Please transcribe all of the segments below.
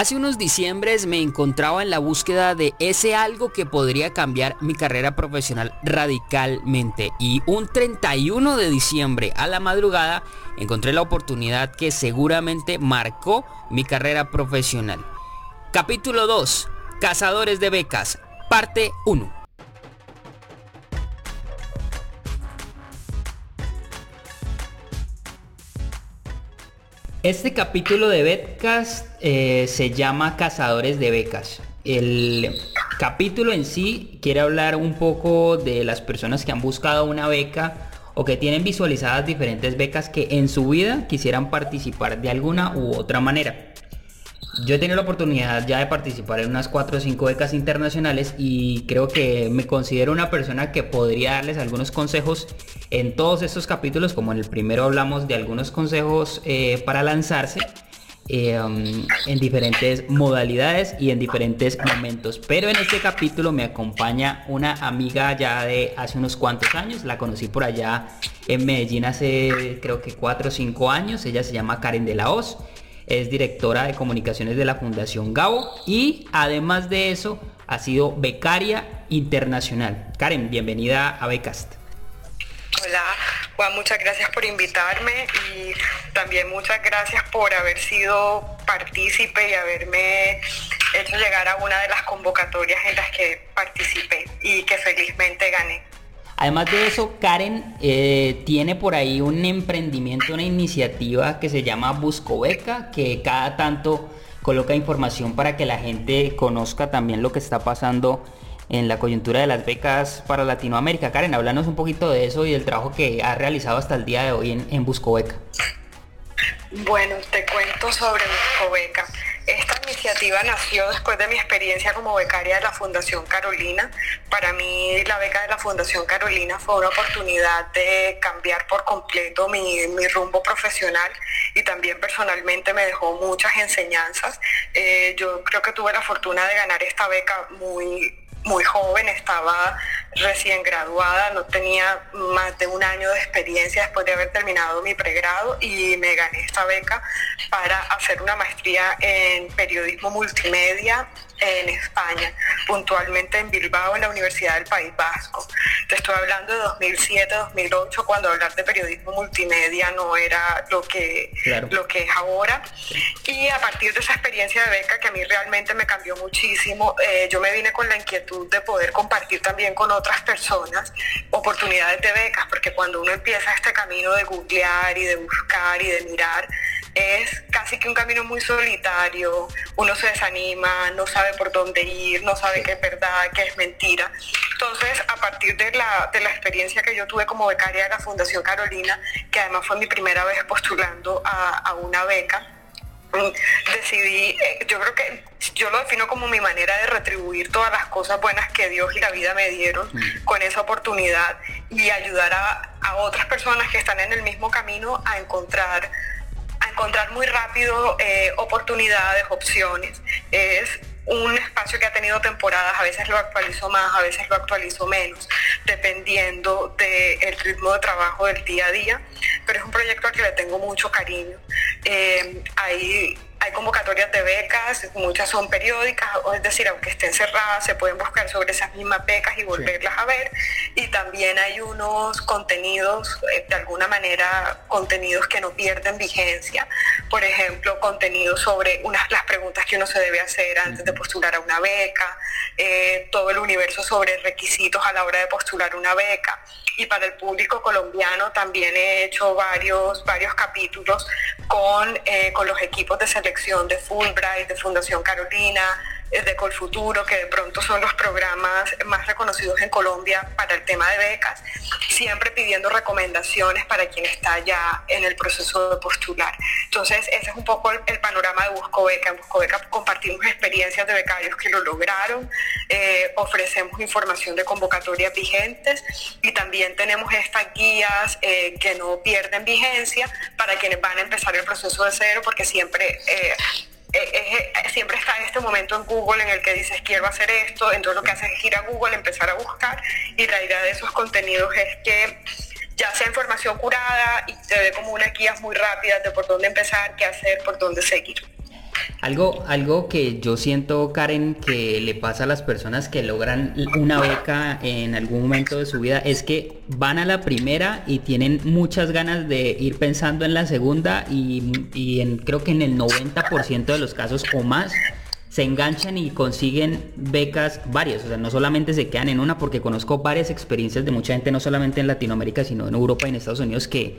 Hace unos diciembres me encontraba en la búsqueda de ese algo que podría cambiar mi carrera profesional radicalmente y un 31 de diciembre a la madrugada encontré la oportunidad que seguramente marcó mi carrera profesional. Capítulo 2. Cazadores de becas. Parte 1. Este capítulo de Betcast eh, se llama Cazadores de Becas. El capítulo en sí quiere hablar un poco de las personas que han buscado una beca o que tienen visualizadas diferentes becas que en su vida quisieran participar de alguna u otra manera. Yo he tenido la oportunidad ya de participar en unas 4 o 5 becas internacionales y creo que me considero una persona que podría darles algunos consejos en todos estos capítulos, como en el primero hablamos de algunos consejos eh, para lanzarse. Eh, en diferentes modalidades y en diferentes momentos. Pero en este capítulo me acompaña una amiga ya de hace unos cuantos años. La conocí por allá en Medellín hace creo que 4 o 5 años. Ella se llama Karen de la Hoz es directora de comunicaciones de la Fundación Gabo y además de eso ha sido becaria internacional. Karen, bienvenida a Becast. Hola, Juan, muchas gracias por invitarme y también muchas gracias por haber sido partícipe y haberme hecho llegar a una de las convocatorias en las que participé y que felizmente gané. Además de eso, Karen eh, tiene por ahí un emprendimiento, una iniciativa que se llama Buscobeca, que cada tanto coloca información para que la gente conozca también lo que está pasando en la coyuntura de las becas para Latinoamérica. Karen, háblanos un poquito de eso y del trabajo que ha realizado hasta el día de hoy en, en Buscobeca. Bueno, te cuento sobre Buscobeca. Iniciativa nació después de mi experiencia como becaria de la Fundación Carolina. Para mí la beca de la Fundación Carolina fue una oportunidad de cambiar por completo mi, rumbo profesional y también personalmente me dejó muchas enseñanzas. Eh, yo creo que tuve la fortuna de ganar esta beca muy muy joven, estaba recién graduada, no tenía más de un año de experiencia después de haber terminado mi pregrado y me gané esta beca para hacer una maestría en periodismo multimedia en España, puntualmente en Bilbao, en la Universidad del País Vasco. Te estoy hablando de 2007-2008, cuando hablar de periodismo multimedia no era lo que, lo que es ahora. Y a partir de esa experiencia de beca que a mí realmente me cambió muchísimo, eh, yo me vine con la inquietud de poder compartir también con otras personas oportunidades de becas, porque cuando uno empieza este camino de googlear y de buscar y de mirar, es casi que un camino muy solitario, uno se desanima, no sabe por dónde ir, no sabe qué es verdad, qué es mentira. Entonces, a partir de la, de la experiencia que yo tuve como becaria de la Fundación Carolina, que además fue mi primera vez postulando a, a una beca, mm, decidí, eh, yo creo que yo lo defino como mi manera de retribuir todas las cosas buenas que Dios y la vida me dieron mm. con esa oportunidad y ayudar a, a otras personas que están en el mismo camino a encontrar encontrar muy rápido eh, oportunidades, opciones. Es un espacio que ha tenido temporadas, a veces lo actualizo más, a veces lo actualizo menos, dependiendo del ritmo de trabajo del día a día, pero es un proyecto al que le tengo mucho cariño. Eh, hay convocatorias de becas, muchas son periódicas, es decir, aunque estén cerradas, se pueden buscar sobre esas mismas becas y volverlas a ver. Y también hay unos contenidos, eh, de alguna manera, contenidos que no pierden vigencia. Por ejemplo, contenidos sobre unas, las preguntas que uno se debe hacer antes de postular a una beca, eh, todo el universo sobre requisitos a la hora de postular una beca. Y para el público colombiano también he hecho varios, varios capítulos con, eh, con los equipos de selección de Fulbright, de Fundación Carolina, de Colfuturo, que de pronto son los programas más reconocidos en Colombia para el tema de becas, siempre pidiendo recomendaciones para quien está ya en el proceso de postular. Entonces, ese es un poco el, panorama de Busco Beca. En Busco Beca compartimos experiencias de becarios que lo lograron, eh, ofrecemos información de convocatorias vigentes y también tenemos estas guías eh, que no pierden vigencia para quienes van a empezar el proceso de cero, porque siempre... Eh, eh, siempre está este momento en Google en el que dices quiero hacer esto, entonces lo que haces es ir a Google, empezar a buscar y la idea de esos contenidos es que ya sea información curada y te dé como una guía muy rápida de por dónde empezar, qué hacer, por dónde seguir. Algo, algo que yo siento, Karen, que le pasa a las personas que logran una beca en algún momento de su vida es que van a la primera y tienen muchas ganas de ir pensando en la segunda y, en, creo que en el 90% de los casos o más se enganchan y consiguen becas varias, o sea, no solamente se quedan en una, porque conozco varias experiencias de mucha gente, no solamente en Latinoamérica, sino en Europa y en Estados Unidos, que,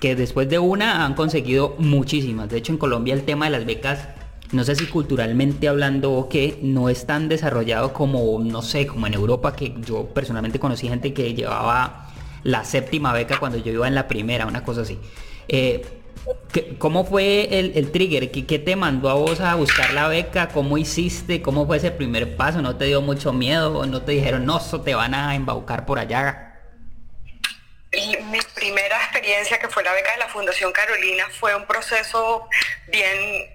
que después de una han conseguido muchísimas. De hecho, en Colombia el tema de las becas no sé si culturalmente hablando o no es tan desarrollado como, no sé, como en Europa, que yo personalmente conocí gente que llevaba la séptima beca cuando yo iba en la primera, una cosa así. Eh, ¿Cómo fue el, trigger? ¿Qué, te mandó a vos a buscar la beca? ¿Cómo hiciste? ¿Cómo fue ese primer paso? ¿No te dio mucho miedo? ¿O no te dijeron, no, eso te van a embaucar por allá? Mi primera experiencia, que fue la beca de la Fundación Carolina, fue un proceso bien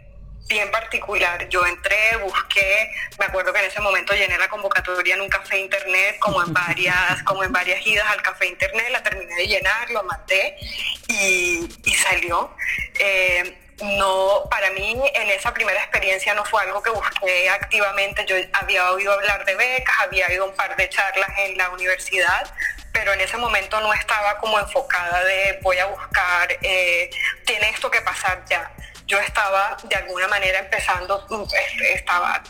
bien particular. Yo entré, busqué, me acuerdo que en ese momento llené la convocatoria en un café internet, como en varias, como en varias idas al café internet, la terminé de llenar, lo maté y, salió. Eh, no, para mí en esa primera experiencia no fue algo que busqué activamente. Yo había oído hablar de becas, había ido un par de charlas en la universidad, pero en ese momento no estaba como enfocada de voy a buscar, eh, tiene esto que pasar ya yo estaba de alguna manera empezando, mm, estaba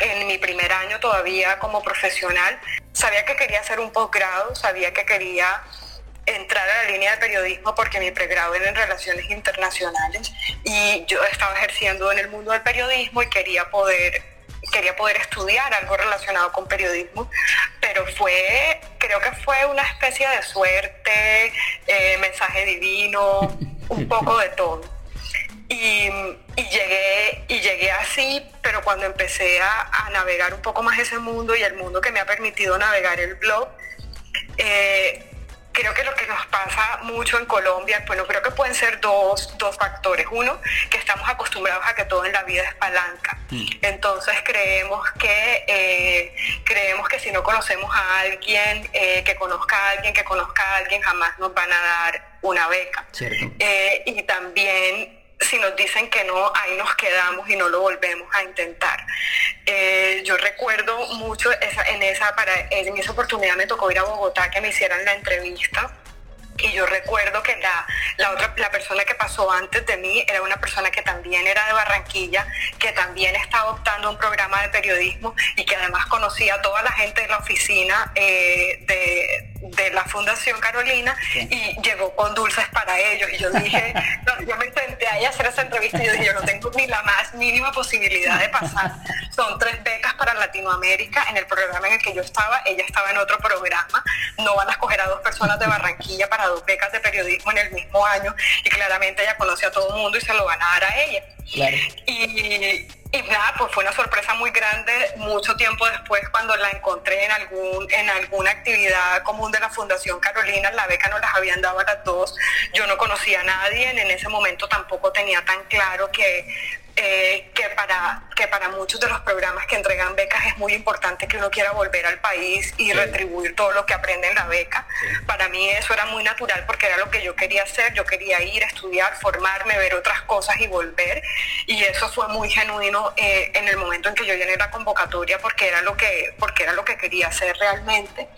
en mi primer año todavía como profesional, sabía que quería hacer un posgrado, sabía que quería entrar a la línea de periodismo porque mi pregrado era en relaciones internacionales y yo estaba ejerciendo en el mundo del periodismo y quería poder quería poder estudiar algo relacionado con periodismo, pero fue, creo que fue una especie de suerte, eh, mensaje divino, un poco de todo. Y, llegué, y llegué así, pero cuando empecé a, navegar un poco más ese mundo y el mundo que me ha permitido navegar el blog, eh, creo que lo que nos pasa mucho en Colombia, bueno, creo que pueden ser dos, factores. Uno, que estamos acostumbrados a que todo en la vida es palanca. Mm. Entonces creemos que, eh, creemos que si no conocemos a alguien, eh, que conozca a alguien, que conozca a alguien, jamás nos van a dar una beca. y también si nos dicen que no, ahí nos quedamos y no lo volvemos a intentar. Eh, yo recuerdo mucho en, esa, para, en esa oportunidad me tocó ir a Bogotá que me hicieran la entrevista y yo recuerdo que la, la, otra, la persona que pasó antes de mí era una persona que también era de Barranquilla, que también estaba optando un programa de periodismo y que además conocía a toda la gente de la oficina eh, de, la Fundación Carolina y llegó con dulces para ellos. Y yo dije, yo me senté ahí a hacer esa entrevista y yo dije, yo no tengo ni la más mínima posibilidad de pasar. Son tres para Latinoamérica en el programa en el que yo estaba, ella estaba en otro programa. No van a escoger a dos personas de Barranquilla para dos becas de periodismo en el mismo año y claramente ella conoce a todo el mundo y se lo van a dar a ella. Y, y nada, pues fue una sorpresa muy grande mucho tiempo después cuando la encontré en algún en alguna actividad común de la Fundación Carolina, la beca nos las habían dado a las dos, yo no conocía a nadie, en ese momento tampoco tenía tan claro que eh, que, para, que para muchos de los programas que entregan becas es muy importante que uno quiera volver al país y retribuir todo lo que aprende en la beca. Para mí eso era muy natural porque era lo que yo quería hacer, yo quería ir, a estudiar, formarme, ver otras cosas y volver. Y eso fue muy genuino eh, en el momento en que yo llené la convocatoria porque era lo que, porque era lo que quería hacer realmente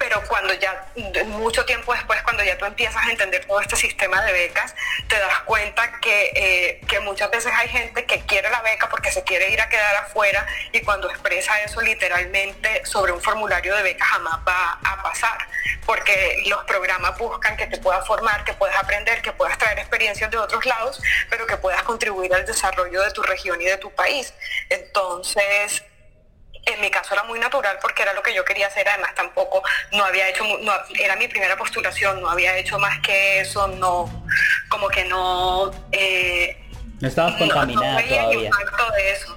pero cuando ya, mucho tiempo después, cuando ya tú empiezas a entender todo este sistema de becas, te das cuenta que, eh, que, muchas veces hay gente que quiere la beca porque se quiere ir a quedar afuera y cuando expresa eso literalmente sobre un formulario de beca jamás va a pasar, porque los programas buscan que te puedas formar, que puedas aprender, que puedas traer experiencias de otros lados, pero que puedas contribuir al desarrollo de tu región y de tu país. Entonces, en mi caso era muy natural porque era lo que yo quería hacer, además tampoco no había hecho, no, era mi primera postulación, no había hecho más que eso, no, como que no... Eh, no estabas contaminada todavía. de eso.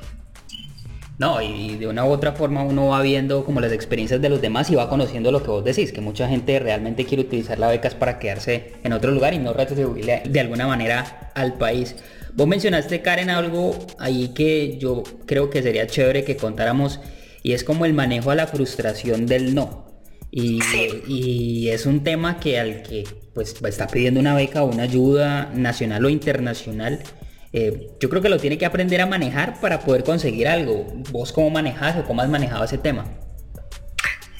No, y de una u otra forma uno va viendo como las experiencias de los demás y va conociendo lo que vos decís, que mucha gente realmente quiere utilizar las becas para quedarse en otro lugar y no retribuirle de alguna manera al país. Vos mencionaste, Karen, algo ahí que yo creo que sería chévere que contáramos y es como el manejo a la frustración del no. Y, es un tema que al que pues está pidiendo una beca o una ayuda nacional o internacional, eh, yo creo que lo tiene que aprender a manejar para poder conseguir algo. ¿Vos cómo manejas o cómo has manejado ese tema?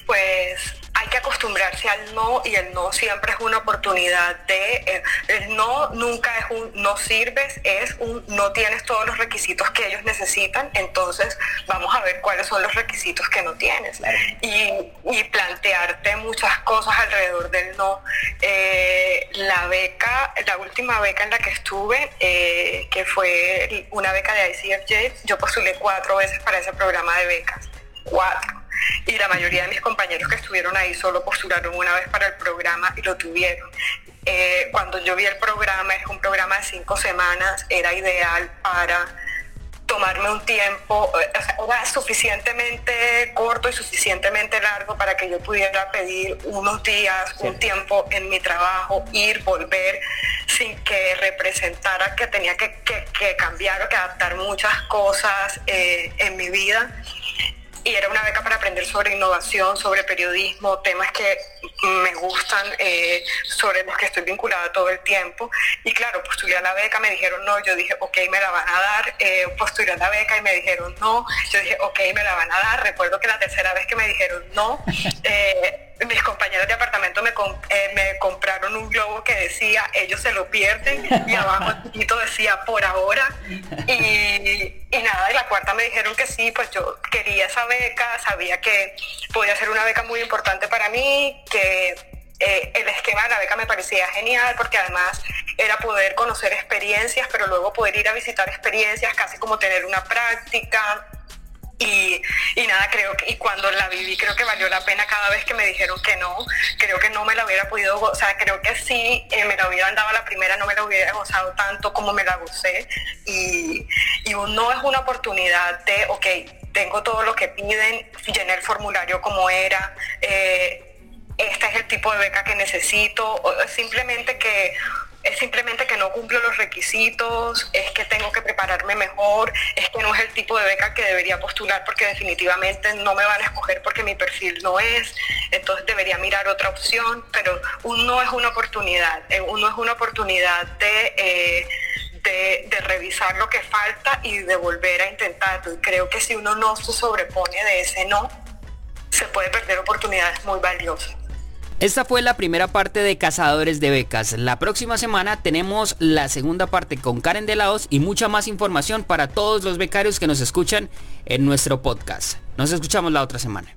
Pues acostumbrarse al no y el no siempre es una oportunidad de, eh, el, no nunca es un no sirves, es un no tienes todos los requisitos que ellos necesitan, entonces vamos a ver cuáles son los requisitos que no tienes. Y, plantearte muchas cosas alrededor del no. Eh, la beca, la última beca en la que estuve, eh, que fue una beca de ICFJ, yo postulé cuatro veces para ese programa de becas. Cuatro y la mayoría de mis compañeros que estuvieron ahí solo postularon una vez para el programa y lo tuvieron. Eh, cuando yo vi el programa, es un programa de cinco semanas, era ideal para tomarme un tiempo, era suficientemente corto y suficientemente largo para que yo pudiera pedir unos días, un tiempo en mi trabajo, ir, volver, sin que representara que tenía que, cambiar o que adaptar muchas cosas eh, en mi vida y era una beca para aprender sobre innovación, sobre periodismo, temas que me gustan, eh, sobre los que estoy vinculada todo el tiempo. Y claro, postulé a la beca, me dijeron no, yo dije, ok, me la van a dar, eh, postulé a la beca y me dijeron no, yo dije, ok, me la van a dar. Recuerdo que la tercera vez que me dijeron no, eh, mis compañeros de apartamento me, eh, me compraron un globo que decía ellos se lo pierden y abajo chiquito decía por ahora y, y nada, y la cuarta me dijeron que sí, pues yo quería esa beca, sabía que podía ser una beca muy importante para mí, que eh, el esquema de la beca me parecía genial porque además era poder conocer experiencias, pero luego poder ir a visitar experiencias, casi como tener una práctica, y, nada, creo que, y cuando la viví creo que valió la pena cada vez que me dijeron que no, creo que no me la hubiera podido, o sea, creo que sí, eh, me la hubieran dado la primera, no me la hubiera gozado tanto como me la gocé, y, y no es una oportunidad de, ok, tengo todo lo que piden, llené el formulario como era, eh, este es el tipo de beca que necesito, simplemente que es simplemente que no cumplo los requisitos, es que tengo que prepararme mejor, es que no es el tipo de beca que debería postular porque definitivamente no me van a escoger porque mi perfil no es, entonces debería mirar otra opción, pero uno es una oportunidad, eh, uno es una oportunidad de, eh, de, de, revisar lo que falta y de volver a intentarlo. Y creo que si uno no se sobrepone de ese no, se puede perder oportunidades muy valiosas. Esta fue la primera parte de Cazadores de Becas. La próxima semana tenemos la segunda parte con Karen de Laos y mucha más información para todos los becarios que nos escuchan en nuestro podcast. Nos escuchamos la otra semana.